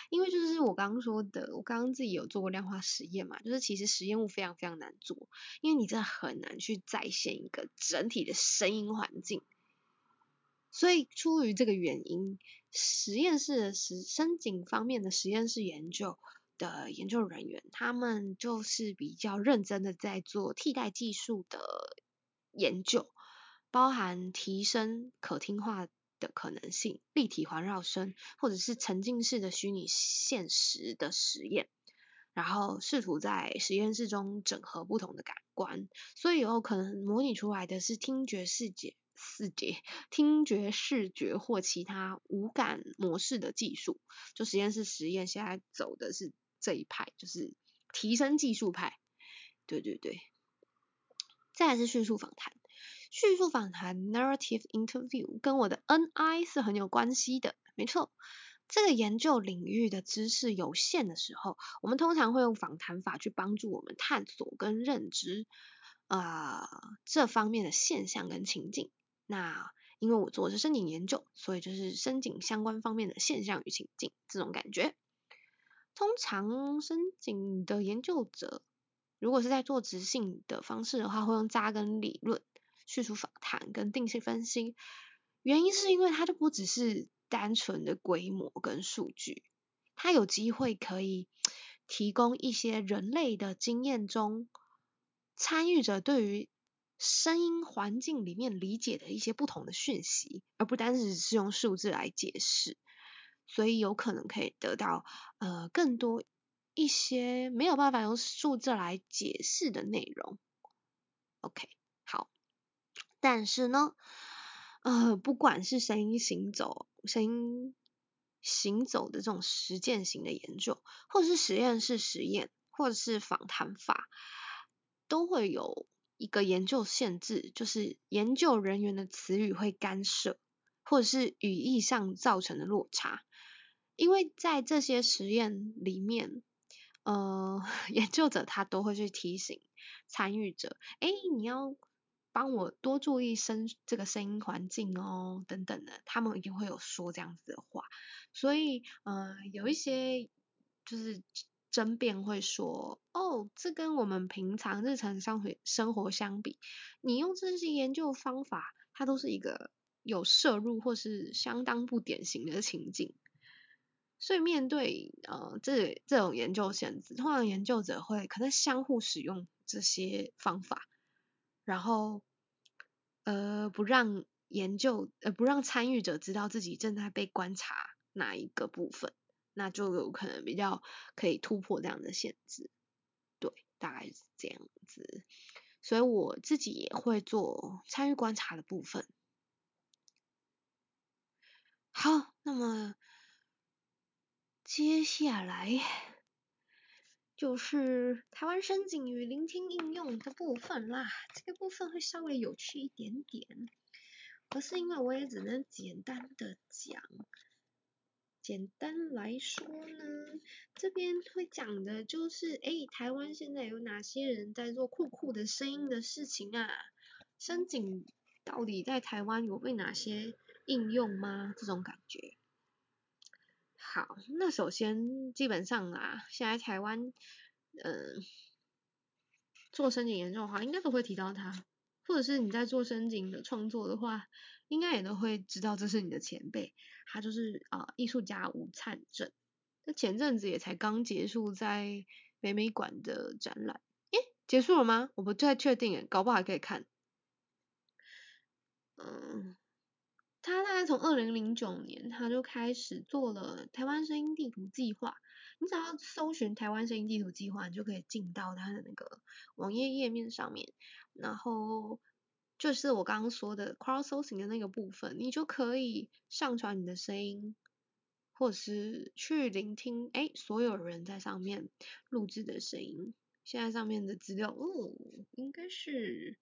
因为就是我刚刚说的，我刚刚自己有做过量化实验嘛，就是其实实验物非常非常难做，因为你真的很难去再现一个整体的声音环境。所以出于这个原因，实验室的实深井方面的实验室研究的研究人员，他们就是比较认真的在做替代技术的研究，包含提升可听化。的可能性，立体环绕声，或者是沉浸式的虚拟现实的实验，然后试图在实验室中整合不同的感官，所以有可能模拟出来的是听觉视觉、视觉、听觉视觉或其他无感模式的技术。就实验室实验现在走的是这一派，就是提升技术派。对对对，再来是叙述访谈。叙述访谈 （narrative interview） 跟我的 NI 是很有关系的。没错，这个研究领域的知识有限的时候，我们通常会用访谈法去帮助我们探索跟认知啊这方面的现象跟情境。那因为我做的是申请研究，所以就是申请相关方面的现象与情境这种感觉。通常申请的研究者，如果是在做直性的方式的话，会用扎根理论。叙述访谈跟定性分析，原因是因为它就不只是单纯的规模跟数据，它有机会可以提供一些人类的经验中参与者对于声音环境里面理解的一些不同的讯息，而不单只是用数字来解释，所以有可能可以得到呃更多一些没有办法用数字来解释的内容。OK，好。但是呢，呃，不管是声音行走、声音行走的这种实践型的研究，或是实验室实验，或者是访谈法，都会有一个研究限制，就是研究人员的词语会干涉，或者是语义上造成的落差。因为在这些实验里面，呃，研究者他都会去提醒参与者，哎，你要。帮我多注意声这个声音环境哦，等等的，他们一定会有说这样子的话，所以呃有一些就是争辩会说，哦，这跟我们平常日常生活生活相比，你用这些研究方法，它都是一个有摄入或是相当不典型的情境，所以面对呃这这种研究限制，通常研究者会可能相互使用这些方法，然后。呃，不让研究，呃，不让参与者知道自己正在被观察哪一个部分，那就有可能比较可以突破这样的限制。对，大概是这样子。所以我自己也会做参与观察的部分。好，那么接下来就是台湾声景与聆听应用的部分啦。这个部分会稍微有趣一点点，可是因为我也只能简单的讲。简单来说呢，这边会讲的就是，哎，台湾现在有哪些人在做酷酷的声音的事情啊？声景到底在台湾有被哪些应用吗？这种感觉。好，那首先基本上啊，现在台湾，嗯，做声景研究的话，应该都会提到它。或者是你在做深景的创作的话，应该也都会知道这是你的前辈，他就是啊艺术家吴灿正。那前阵子也才刚结束在北美馆的展览，诶，结束了吗？我不太确定，搞不好可以看。嗯。他大概从二零零九年，他就开始做了台湾声音地图计划。你只要搜寻台湾声音地图计划，你就可以进到他的那个网页页面上面。然后就是我刚刚说的 crowdsourcing 的那个部分，你就可以上传你的声音，或者是去聆听，哎，所有人在上面录制的声音。现在上面的资料，哦，应该是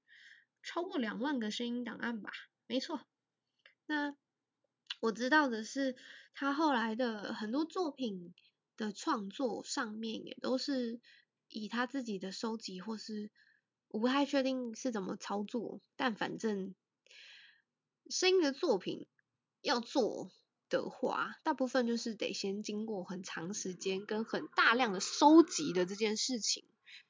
超过两万个声音档案吧？没错。那我知道的是，他后来的很多作品的创作上面也都是以他自己的收集，或是我不太确定是怎么操作，但反正声音的作品要做的话，大部分就是得先经过很长时间跟很大量的收集的这件事情，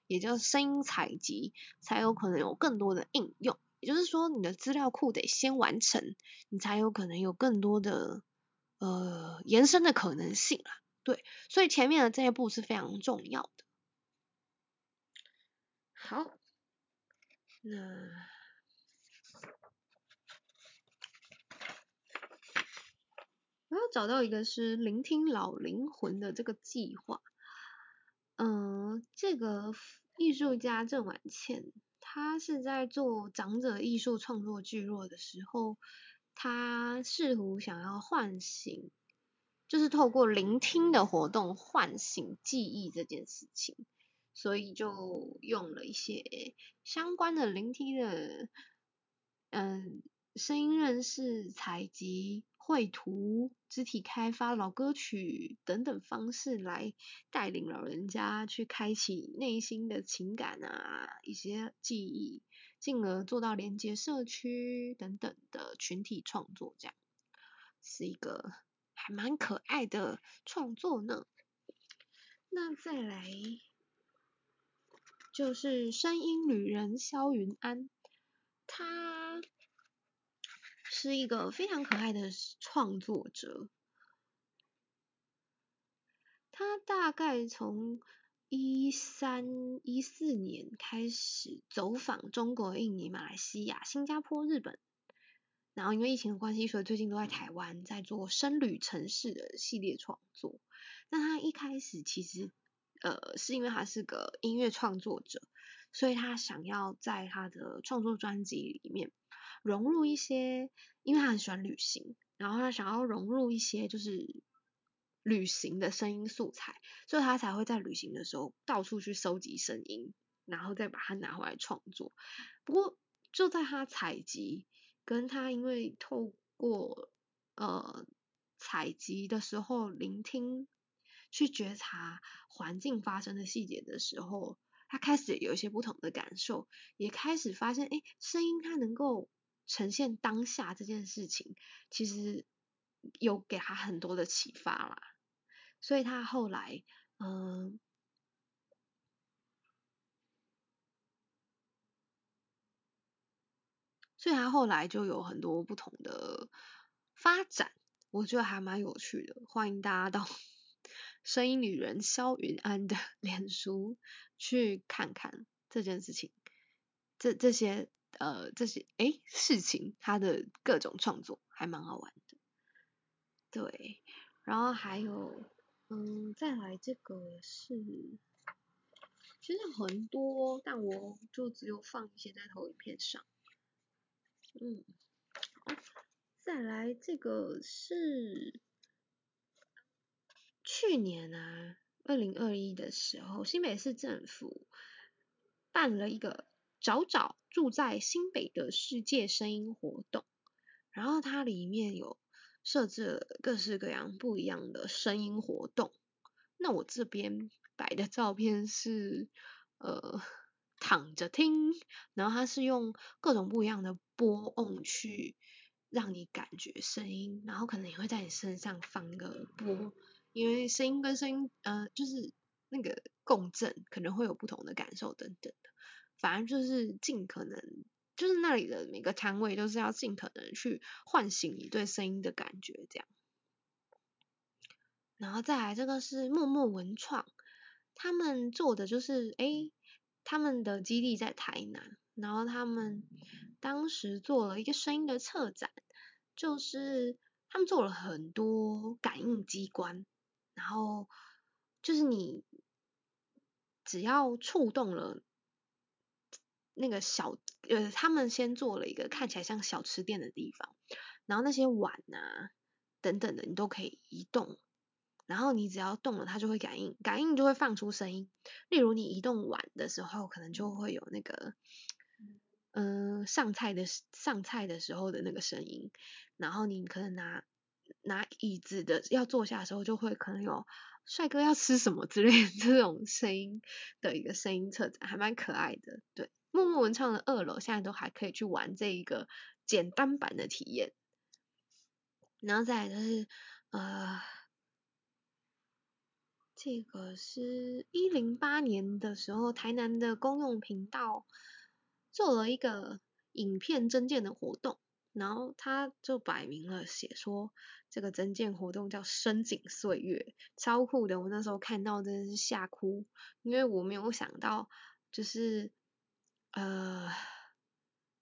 也叫声音采集，才有可能有更多的应用。就是说，你的资料库得先完成，你才有可能有更多的呃延伸的可能性啦。对，所以前面的这一步是非常重要的。好，那我要找到一个是聆听老灵魂的这个计划。嗯，这个艺术家郑婉倩。他是在做长者艺术创作聚落的时候，他试图想要唤醒，就是透过聆听的活动唤醒记忆这件事情，所以就用了一些相关的聆听的，嗯。声音认识、采集、绘图、肢体开发、老歌曲等等方式来带领老人家去开启内心的情感啊，一些记忆，进而做到连接社区等等的群体创作，这样是一个还蛮可爱的创作呢。那再来就是声音旅人肖云安，他。是一个非常可爱的创作者，他大概从一三一四年开始走访中国、印尼、马来西亚、新加坡、日本，然后因为疫情的关系，所以最近都在台湾在做深旅城市的系列创作。那他一开始其实呃是因为他是个音乐创作者，所以他想要在他的创作专辑里面。融入一些，因为他很喜欢旅行，然后他想要融入一些就是旅行的声音素材，所以他才会在旅行的时候到处去收集声音，然后再把它拿回来创作。不过就在他采集，跟他因为透过呃采集的时候聆听，去觉察环境发生的细节的时候，他开始有一些不同的感受，也开始发现，哎，声音它能够。呈现当下这件事情，其实有给他很多的启发啦。所以他后来，嗯，所以他后来就有很多不同的发展，我觉得还蛮有趣的。欢迎大家到 声音女人肖云安的 脸书去看看这件事情，这这些。呃，这些诶事情，他的各种创作还蛮好玩的，对，然后还有，嗯，再来这个是，其实很多，但我就只有放一些在投影片上，嗯，再来这个是去年啊，二零二一的时候，新北市政府办了一个。找找住在新北的世界声音活动，然后它里面有设置了各式各样不一样的声音活动。那我这边摆的照片是呃躺着听，然后它是用各种不一样的波音去让你感觉声音，然后可能也会在你身上放个波，因为声音跟声音呃就是那个共振可能会有不同的感受等等的。反正就是尽可能就是那里的每个摊位都是要尽可能去唤醒你对声音的感觉，这样。然后再来这个是默默文创，他们做的就是诶，他们的基地在台南，然后他们当时做了一个声音的策展，就是他们做了很多感应机关，然后就是你只要触动了那个小呃，他们先做了一个看起来像小吃店的地方，然后那些碗啊等等的你都可以移动。然后你只要动了，它就会感应，感应就会放出声音。例如你移动碗的时候，可能就会有那个，嗯，上菜的上菜的时候的那个声音。然后你可能拿拿椅子的要坐下的时候，就会可能有帅哥要吃什么之类的这种声音的一个声音策展，还蛮可爱的。对，默默文创的二楼现在都还可以去玩这一个简单版的体验。然后再来就是呃。这个是一零八年的时候，台南的公用频道做了一个影片增建的活动，然后他就摆明了写说这个增建活动叫“深井岁月”，超酷的。我那时候看到真的是吓哭，因为我没有想到就是呃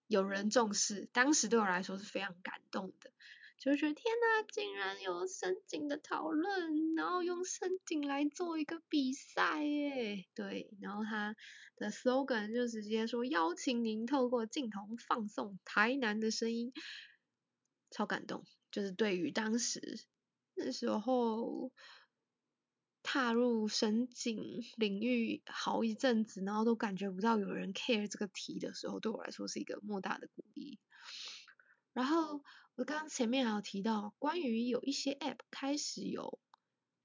有人重视，当时对我来说是非常感动的。就是天呐，竟然有深井的讨论，然后用深井来做一个比赛耶，对，然后他的 slogan 就直接说邀请您透过镜头放送台南的声音，超感动，就是对于当时那时候踏入深井领域好一阵子，然后都感觉不到有人 care 这个题的时候，对我来说是一个莫大的鼓励，然后。我刚刚前面还有提到，关于有一些 App 开始有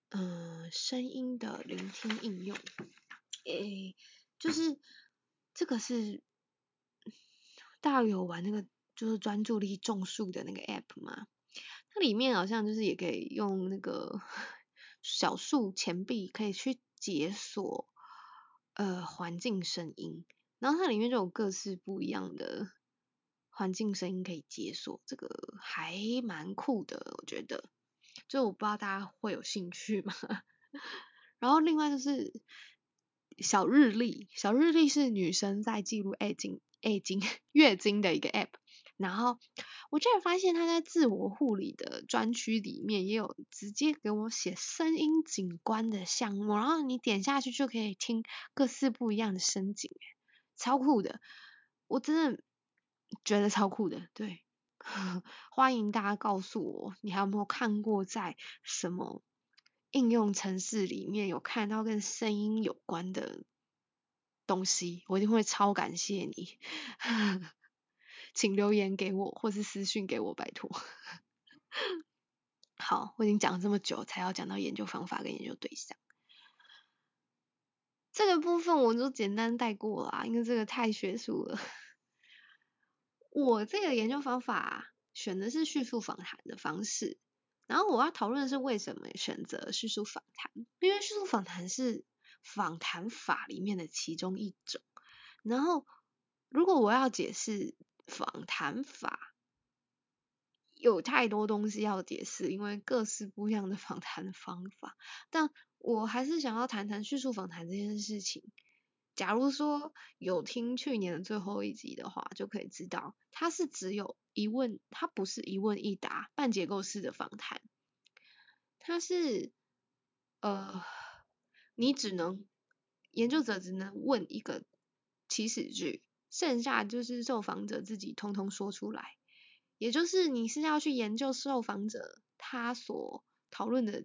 嗯声音的聆听应用，诶，就是这个是大家有玩那个就是专注力种树的那个 App 吗？它里面好像就是也可以用那个小树钱币可以去解锁呃环境声音，然后它里面就有各式不一样的。环境声音可以解锁，这个还蛮酷的，我觉得。就我不知道大家会有兴趣吗？然后另外就是小日历，小日历是女生在记录月经、月经、月经的一个 app。然后我居然发现它在自我护理的专区里面也有直接给我写声音景观的项目，然后你点下去就可以听各式不一样的声景，超酷的，我真的。觉得超酷的，对，欢迎大家告诉我，你还有没有看过在什么应用程式里面有看到跟声音有关的东西？我一定会超感谢你，请留言给我或是私信给我，拜托。好，我已经讲了这么久，才要讲到研究方法跟研究对象，这个部分我就简单带过啦，因为这个太学术了。我这个研究方法选的是叙述访谈的方式，然后我要讨论的是为什么选择叙述访谈，因为叙述访谈是访谈法里面的其中一种。然后如果我要解释访谈法，有太多东西要解释，因为各式不一样的访谈方法。但我还是想要谈谈叙述访谈这件事情。假如说有听去年的最后一集的话，就可以知道它是只有一问，它不是一问一答半结构式的访谈，它是呃，你只能研究者只能问一个起始句，剩下就是受访者自己通通说出来，也就是你是要去研究受访者他所讨论的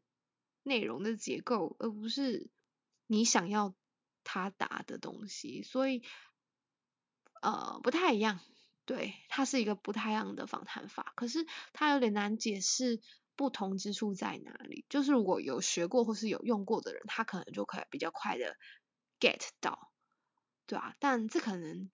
内容的结构，而不是你想要。他答的东西，所以呃不太一样，对，它是一个不太一样的访谈法，可是它有点难解释不同之处在哪里。就是如果有学过或是有用过的人，他可能就可以比较快的 get 到，对啊，但这可能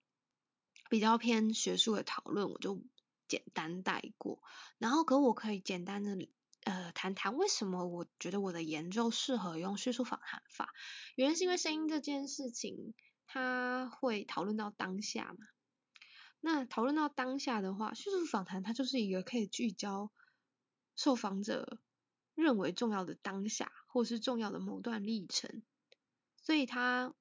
比较偏学术的讨论，我就简单带过。然后，可我可以简单的。呃，谈谈为什么我觉得我的研究适合用叙述访谈法？原因是因为声音这件事情，它会讨论到当下嘛。那讨论到当下的话，叙述访谈它就是一个可以聚焦受访者认为重要的当下，或是重要的某段历程，所以它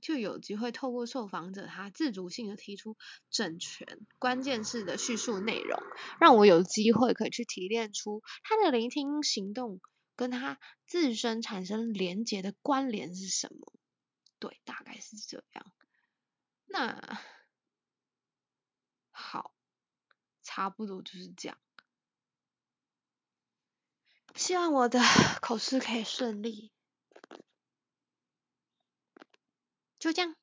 就有机会透过受访者他自主性的提出整全、关键式的叙述内容，让我有机会可以去提炼出他的聆听行动跟他自身产生连结的关联是什么。对，大概是这样。那好，差不多就是这样。希望我的 口试可以顺利。就这样。